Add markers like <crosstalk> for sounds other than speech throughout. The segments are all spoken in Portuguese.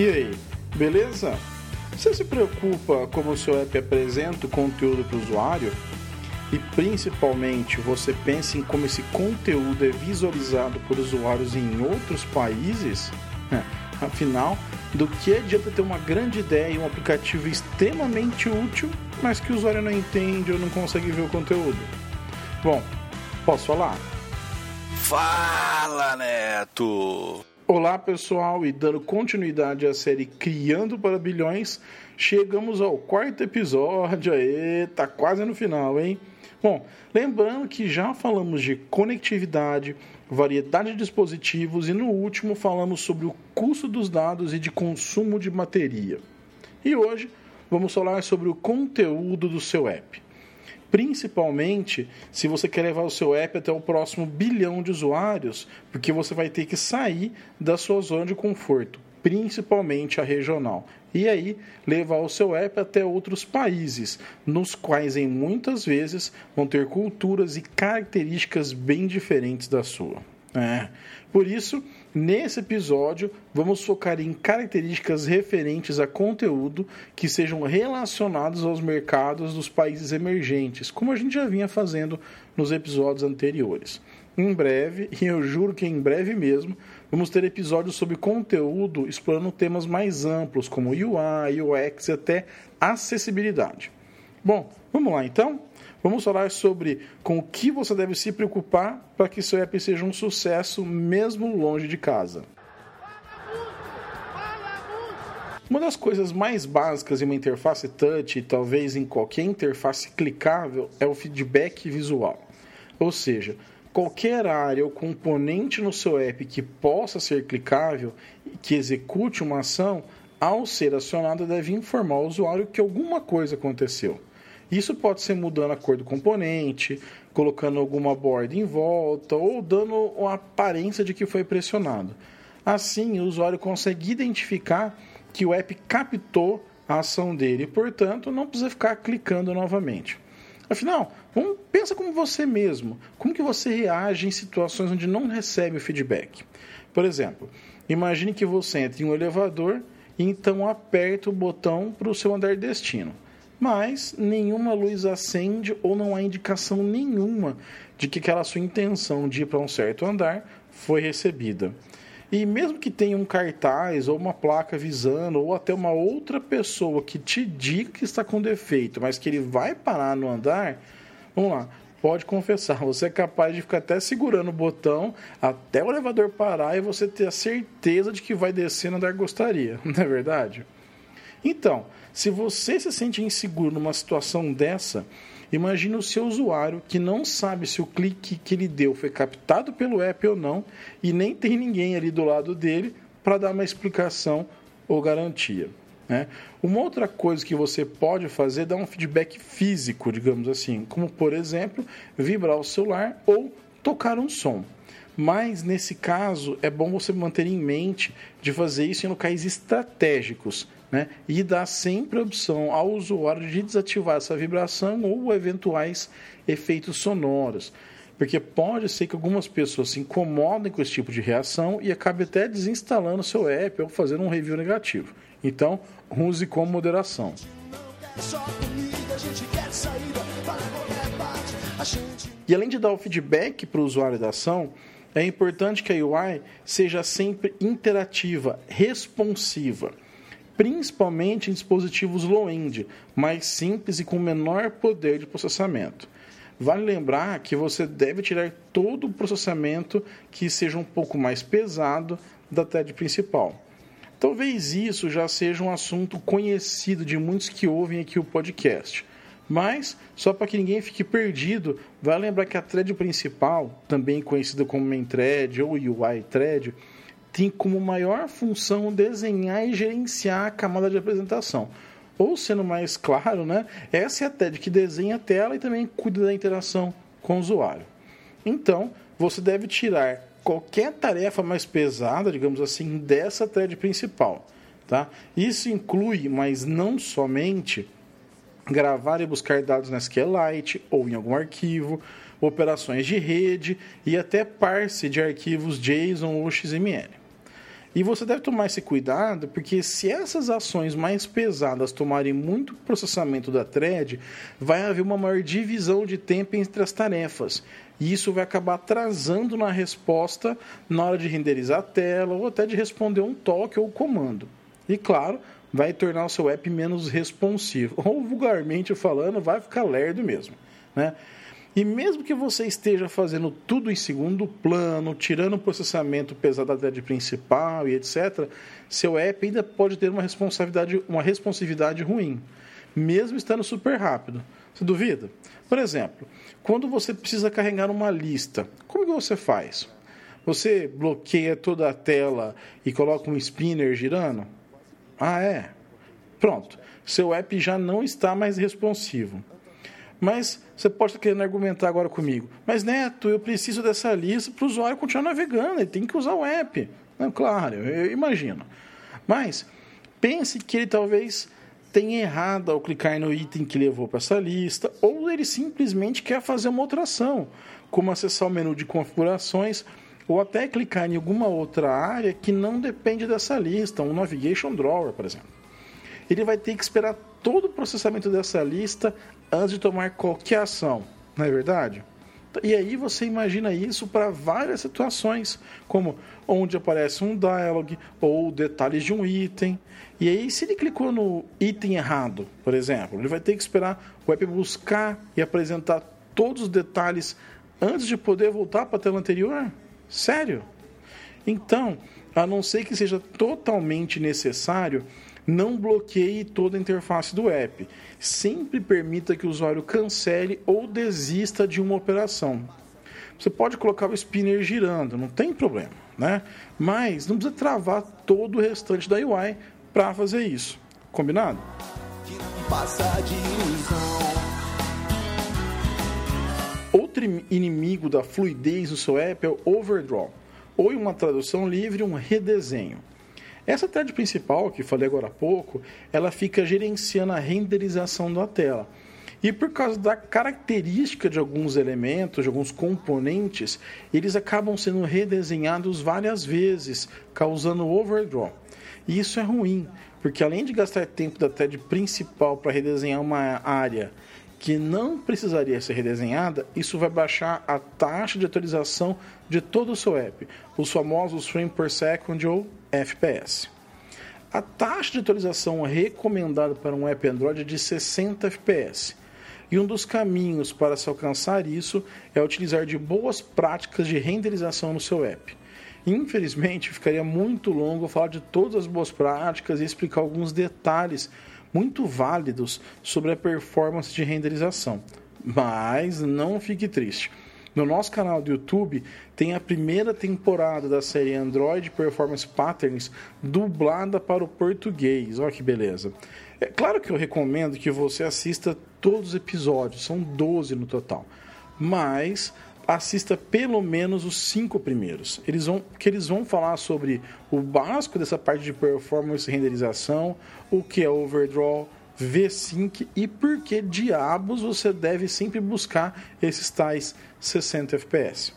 E aí, beleza? Você se preocupa como o seu app apresenta o conteúdo para o usuário? E principalmente você pensa em como esse conteúdo é visualizado por usuários em outros países? Afinal, do que adianta ter uma grande ideia e um aplicativo extremamente útil, mas que o usuário não entende ou não consegue ver o conteúdo? Bom, posso falar? Fala, Neto! Olá, pessoal, e dando continuidade à série Criando para Bilhões, chegamos ao quarto episódio. Aê, tá quase no final, hein? Bom, lembrando que já falamos de conectividade, variedade de dispositivos e no último falamos sobre o custo dos dados e de consumo de bateria. E hoje vamos falar sobre o conteúdo do seu app. Principalmente se você quer levar o seu app até o próximo bilhão de usuários, porque você vai ter que sair da sua zona de conforto, principalmente a regional, e aí levar o seu app até outros países, nos quais em muitas vezes vão ter culturas e características bem diferentes da sua. É. Por isso, nesse episódio, vamos focar em características referentes a conteúdo que sejam relacionados aos mercados dos países emergentes, como a gente já vinha fazendo nos episódios anteriores. Em breve, e eu juro que em breve mesmo, vamos ter episódios sobre conteúdo explorando temas mais amplos, como UI, UX e até acessibilidade. Bom, vamos lá então? Vamos falar sobre com o que você deve se preocupar para que seu app seja um sucesso mesmo longe de casa. Uma das coisas mais básicas em uma interface touch, e talvez em qualquer interface clicável, é o feedback visual. Ou seja, qualquer área ou componente no seu app que possa ser clicável e que execute uma ação, ao ser acionada, deve informar o usuário que alguma coisa aconteceu. Isso pode ser mudando a cor do componente, colocando alguma borda em volta ou dando a aparência de que foi pressionado. Assim, o usuário consegue identificar que o app captou a ação dele e, portanto, não precisa ficar clicando novamente. Afinal, vamos, pensa como você mesmo. Como que você reage em situações onde não recebe o feedback? Por exemplo, imagine que você entre em um elevador e então aperta o botão para o seu andar de destino mas nenhuma luz acende ou não há indicação nenhuma de que aquela sua intenção de ir para um certo andar foi recebida. E mesmo que tenha um cartaz ou uma placa avisando, ou até uma outra pessoa que te diga que está com defeito, mas que ele vai parar no andar, vamos lá, pode confessar, <laughs> você é capaz de ficar até segurando o botão até o elevador parar e você ter a certeza de que vai descer no andar que gostaria, <laughs> não é verdade? Então, se você se sente inseguro numa situação dessa, imagine o seu usuário que não sabe se o clique que ele deu foi captado pelo app ou não e nem tem ninguém ali do lado dele para dar uma explicação ou garantia. Né? Uma outra coisa que você pode fazer é dar um feedback físico, digamos assim, como por exemplo, vibrar o celular ou tocar um som. Mas nesse caso é bom você manter em mente de fazer isso em locais estratégicos, né? E dá sempre a opção ao usuário de desativar essa vibração ou eventuais efeitos sonoros. Porque pode ser que algumas pessoas se incomodem com esse tipo de reação e acabe até desinstalando seu app ou fazendo um review negativo. Então, use com moderação. E além de dar o feedback para o usuário da ação, é importante que a UI seja sempre interativa, responsiva principalmente em dispositivos low-end, mais simples e com menor poder de processamento. Vale lembrar que você deve tirar todo o processamento que seja um pouco mais pesado da TED principal. Talvez isso já seja um assunto conhecido de muitos que ouvem aqui o podcast. Mas, só para que ninguém fique perdido, vale lembrar que a thread principal, também conhecida como main thread ou UI thread, tem como maior função desenhar e gerenciar a camada de apresentação. Ou sendo mais claro, né, essa é a TED que desenha a tela e também cuida da interação com o usuário. Então, você deve tirar qualquer tarefa mais pesada, digamos assim, dessa thread principal. Tá? Isso inclui, mas não somente, gravar e buscar dados na SQLite ou em algum arquivo, operações de rede e até parse de arquivos JSON ou XML. E você deve tomar esse cuidado, porque se essas ações mais pesadas tomarem muito processamento da thread, vai haver uma maior divisão de tempo entre as tarefas. E isso vai acabar atrasando na resposta na hora de renderizar a tela ou até de responder um toque ou comando. E claro, vai tornar o seu app menos responsivo. <laughs> Ou vulgarmente falando, vai ficar lerdo mesmo. Né? E mesmo que você esteja fazendo tudo em segundo plano, tirando o processamento pesado da thread principal e etc., seu app ainda pode ter uma responsabilidade, uma responsividade ruim, mesmo estando super rápido. Você duvida? Por exemplo, quando você precisa carregar uma lista, como que você faz? Você bloqueia toda a tela e coloca um spinner girando? Ah, é? Pronto. Seu app já não está mais responsivo. Mas você pode estar querendo argumentar agora comigo. Mas, Neto, eu preciso dessa lista para o usuário continuar navegando. Ele tem que usar o app. Não, claro, eu imagino. Mas pense que ele talvez tenha errado ao clicar no item que levou para essa lista, ou ele simplesmente quer fazer uma outra ação, como acessar o menu de configurações, ou até clicar em alguma outra área que não depende dessa lista, um Navigation Drawer, por exemplo. Ele vai ter que esperar todo o processamento dessa lista antes de tomar qualquer ação, não é verdade? E aí você imagina isso para várias situações, como onde aparece um dialog ou detalhes de um item. E aí, se ele clicou no item errado, por exemplo, ele vai ter que esperar o app buscar e apresentar todos os detalhes antes de poder voltar para a tela anterior? Sério? Então, a não ser que seja totalmente necessário, não bloqueie toda a interface do app. Sempre permita que o usuário cancele ou desista de uma operação. Você pode colocar o spinner girando, não tem problema, né? Mas não precisa travar todo o restante da UI para fazer isso. Combinado? Outro inimigo da fluidez do seu app é o overdraw, ou em uma tradução livre, um redesenho. Essa thread principal, que falei agora há pouco, ela fica gerenciando a renderização da tela. E por causa da característica de alguns elementos, de alguns componentes, eles acabam sendo redesenhados várias vezes, causando overdraw. E isso é ruim, porque além de gastar tempo da thread principal para redesenhar uma área que não precisaria ser redesenhada, isso vai baixar a taxa de atualização de todo o seu app, os famosos frames per second ou FPS. A taxa de atualização recomendada para um app Android é de 60 FPS. E um dos caminhos para se alcançar isso é utilizar de boas práticas de renderização no seu app. Infelizmente, ficaria muito longo falar de todas as boas práticas e explicar alguns detalhes muito válidos sobre a performance de renderização. Mas não fique triste. No nosso canal do YouTube tem a primeira temporada da série Android Performance Patterns dublada para o português. Olha que beleza. É claro que eu recomendo que você assista todos os episódios, são 12 no total. Mas assista pelo menos os cinco primeiros. Eles vão, que eles vão falar sobre o básico dessa parte de performance e renderização, o que é overdraw, V-Sync e por que diabos você deve sempre buscar esses tais 60 FPS.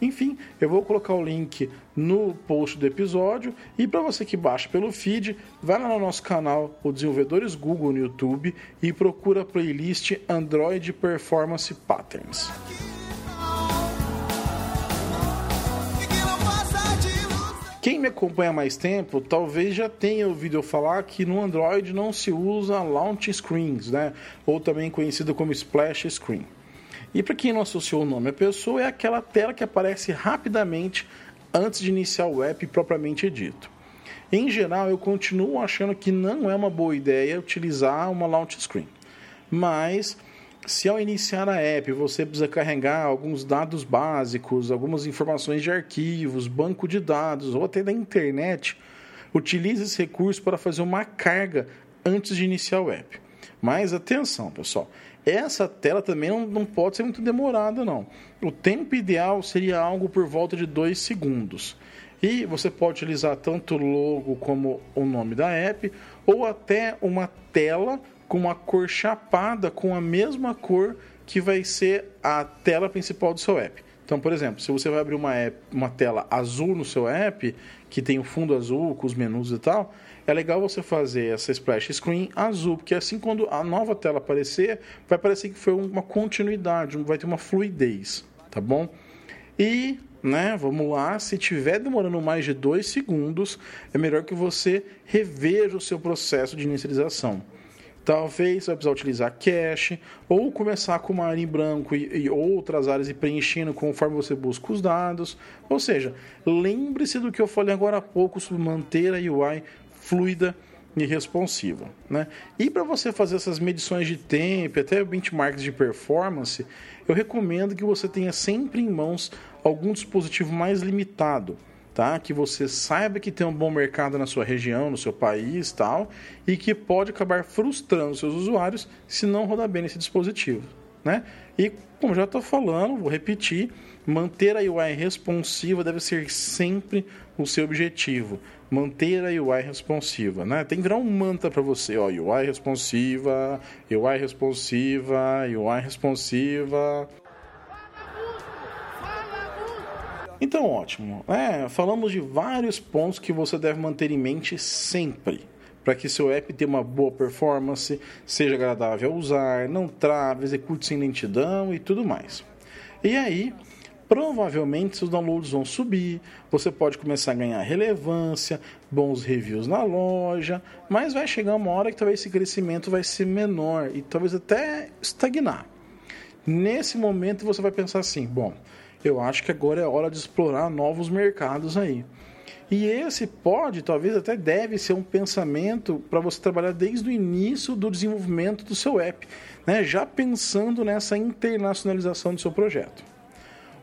Enfim, eu vou colocar o link no post do episódio e para você que baixa pelo feed, vai lá no nosso canal, o Desenvolvedores Google no YouTube e procura a playlist Android Performance Patterns. Quem me acompanha mais tempo talvez já tenha ouvido eu falar que no Android não se usa launch screens, né? ou também conhecido como splash screen. E para quem não associou o nome à pessoa, é aquela tela que aparece rapidamente antes de iniciar o app propriamente dito. Em geral, eu continuo achando que não é uma boa ideia utilizar uma launch screen. Mas se ao iniciar a app você precisa carregar alguns dados básicos, algumas informações de arquivos, banco de dados ou até da internet, utilize esse recurso para fazer uma carga antes de iniciar o app. Mas atenção, pessoal, essa tela também não, não pode ser muito demorada, não. O tempo ideal seria algo por volta de 2 segundos. E você pode utilizar tanto o logo como o nome da app, ou até uma tela com uma cor chapada com a mesma cor que vai ser a tela principal do seu app. Então, por exemplo, se você vai abrir uma, app, uma tela azul no seu app, que tem o fundo azul com os menus e tal, é legal você fazer essa splash screen azul, porque assim quando a nova tela aparecer, vai parecer que foi uma continuidade, vai ter uma fluidez, tá bom? E, né, vamos lá, se tiver demorando mais de dois segundos, é melhor que você reveja o seu processo de inicialização. Talvez você vai precisar utilizar cache ou começar com uma área em branco e, e, outras áreas e preenchendo conforme você busca os dados. Ou seja, lembre-se do que eu falei agora há pouco sobre manter a UI fluida e responsiva. Né? E para você fazer essas medições de tempo, até benchmarks de performance, eu recomendo que você tenha sempre em mãos algum dispositivo mais limitado. Tá? Que você saiba que tem um bom mercado na sua região, no seu país, tal, e que pode acabar frustrando seus usuários se não rodar bem nesse dispositivo, né? E como já estou falando, vou repetir, manter a UI responsiva deve ser sempre o seu objetivo manter a UI responsiva, né? Tem que virar um mantra para você, ó, UI responsiva, UI responsiva, UI responsiva. Então, ótimo. É, falamos de vários pontos que você deve manter em mente sempre para que seu app tenha uma boa performance, seja agradável a usar, não trave, execute sem lentidão e tudo mais. E aí, provavelmente seus downloads vão subir, você pode começar a ganhar relevância, bons reviews na loja, mas vai chegar uma hora que talvez esse crescimento vai ser menor e talvez até estagnar. Nesse momento você vai pensar assim: bom, eu acho que agora é hora de explorar novos mercados aí. E esse pode, talvez até deve ser um pensamento para você trabalhar desde o início do desenvolvimento do seu app, né? já pensando nessa internacionalização do seu projeto.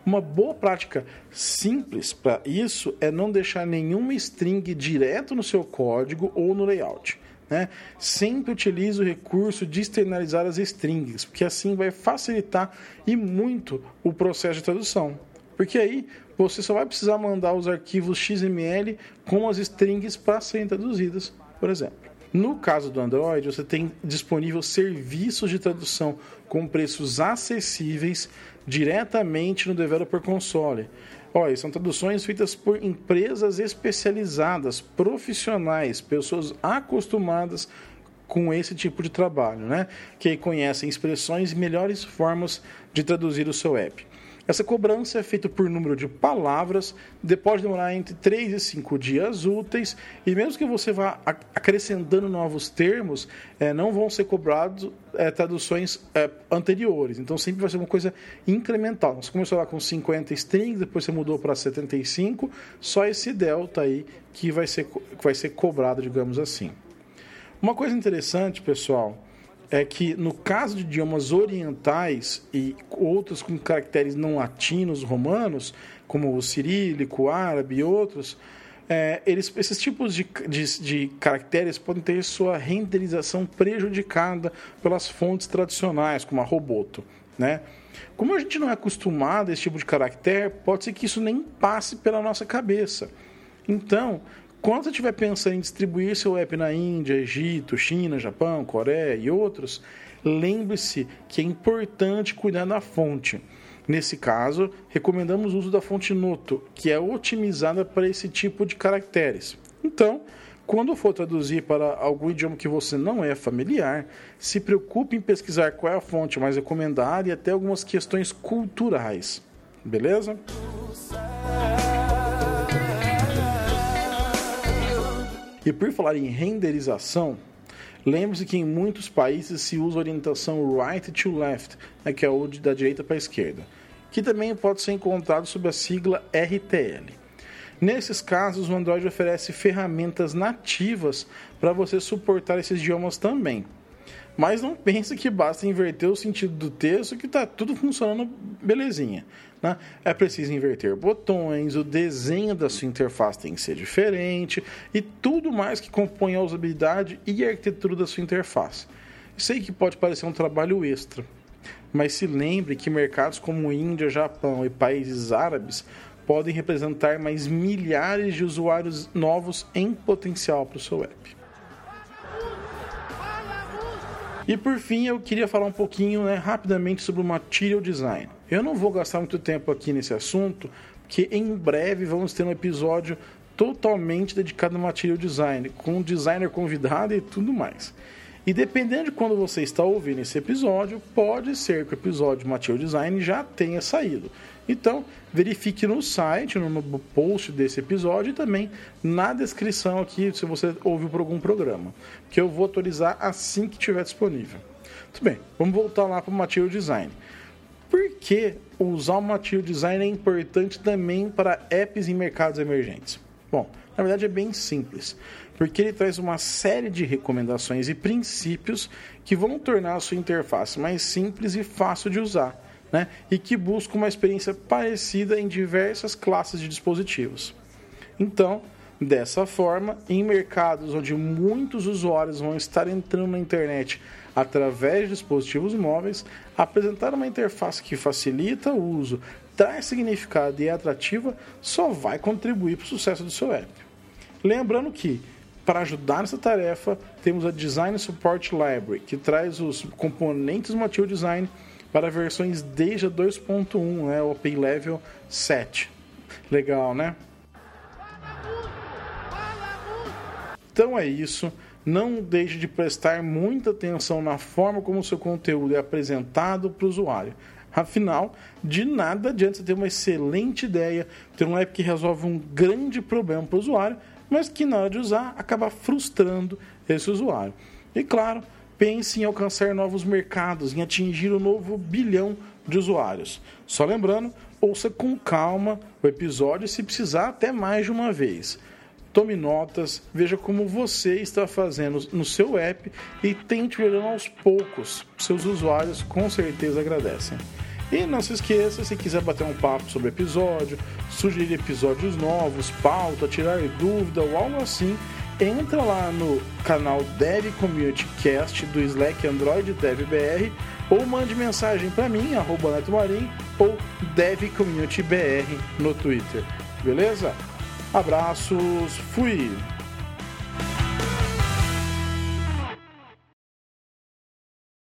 Uma boa prática simples para isso é não deixar nenhuma string direto no seu código ou no layout. Né? Sempre utilize o recurso de externalizar as strings, porque assim vai facilitar e muito o processo de tradução. Porque aí você só vai precisar mandar os arquivos XML com as strings para serem traduzidas, por exemplo. No caso do Android, você tem disponível serviços de tradução com preços acessíveis diretamente no Developer Console. Olha, são traduções feitas por empresas especializadas, profissionais, pessoas acostumadas com esse tipo de trabalho, né? Que conhecem expressões e melhores formas de traduzir o seu app. Essa cobrança é feita por número de palavras, pode demorar entre 3 e 5 dias úteis, e mesmo que você vá acrescentando novos termos, é, não vão ser cobrados é, traduções é, anteriores. Então sempre vai ser uma coisa incremental. Você começou lá com 50 strings, depois você mudou para 75, só esse delta aí que vai ser, que vai ser cobrado, digamos assim. Uma coisa interessante, pessoal, é que no caso de idiomas orientais e outros com caracteres não latinos romanos, como o cirílico, o árabe e outros, é, eles, esses tipos de, de, de, caracteres podem ter sua renderização prejudicada pelas fontes tradicionais, como a Roboto. Né? Como a gente não é acostumado a esse tipo de caractere, pode ser que isso nem passe pela nossa cabeça. Então, quando você estiver pensando em distribuir seu app na Índia, Egito, China, Japão, Coreia e outros, lembre-se que é importante cuidar da fonte. Nesse caso, recomendamos o uso da fonte Noto, que é otimizada para esse tipo de caracteres. Então, quando for traduzir para algum idioma que você não é familiar, se preocupe em pesquisar qual é a fonte mais recomendada e até algumas questões culturais. Beleza? E por falar em renderização, lembre-se que em muitos países se usa a orientação right to left, né, que é o de da direita para a esquerda, que também pode ser encontrado sob a sigla RTL. Nesses casos, o Android oferece ferramentas nativas para você suportar esses idiomas também. Mas não pense que basta inverter o sentido do texto que está tudo funcionando belezinha. Né? É preciso inverter botões, o desenho da sua interface tem que ser diferente e tudo mais que compõe a usabilidade e a arquitetura da sua interface. Sei que pode parecer um trabalho extra, mas se lembre que mercados como Índia, Japão e países árabes podem representar mais milhares de usuários novos em potencial para o seu app. E por fim, eu queria falar um pouquinho né, rapidamente sobre o Material Design. Eu não vou gastar muito tempo aqui nesse assunto, porque em breve vamos ter um episódio totalmente dedicado ao material design, com um designer convidado e tudo mais. E dependendo de quando você está ouvindo esse episódio, pode ser que o episódio Material Design já tenha saído. Então, verifique no site, no post desse episódio e também na descrição aqui, se você ouviu por algum programa, que eu vou atualizar assim que estiver disponível. Muito bem, vamos voltar lá para o Material Design. Por que usar o Material Design é importante também para apps em mercados emergentes? Bom, na verdade é bem simples, porque ele traz uma série de recomendações e princípios que vão tornar a sua interface mais simples e fácil de usar né? e que busca uma experiência parecida em diversas classes de dispositivos. Então, dessa forma, em mercados onde muitos usuários vão estar entrando na internet através de dispositivos móveis, apresentar uma interface que facilita o uso, traz significado e é atrativa só vai contribuir para o sucesso do seu app. Lembrando que para ajudar nessa tarefa, temos a Design Support Library, que traz os componentes do Material Design para versões desde a 2.1, né, Open Level 7. Legal, né? Então é isso. Não deixe de prestar muita atenção na forma como o seu conteúdo é apresentado para o usuário. Afinal, de nada adianta você ter uma excelente ideia, ter um app que resolve um grande problema para o usuário, mas que na hora de usar acaba frustrando esse usuário. E claro, pense em alcançar novos mercados, em atingir o um novo bilhão de usuários. Só lembrando, ouça com calma o episódio se precisar até mais de uma vez. Tome notas, veja como você está fazendo no seu app e tente melhorando aos poucos. Seus usuários com certeza agradecem. E não se esqueça, se quiser bater um papo sobre o episódio, sugerir episódios novos, pauta, tirar dúvida ou algo assim, entra lá no canal Dev Community Cast do Slack Android Dev BR ou mande mensagem para mim, arroba Neto Marim, ou Dev Community BR no Twitter. Beleza? Abraços, fui!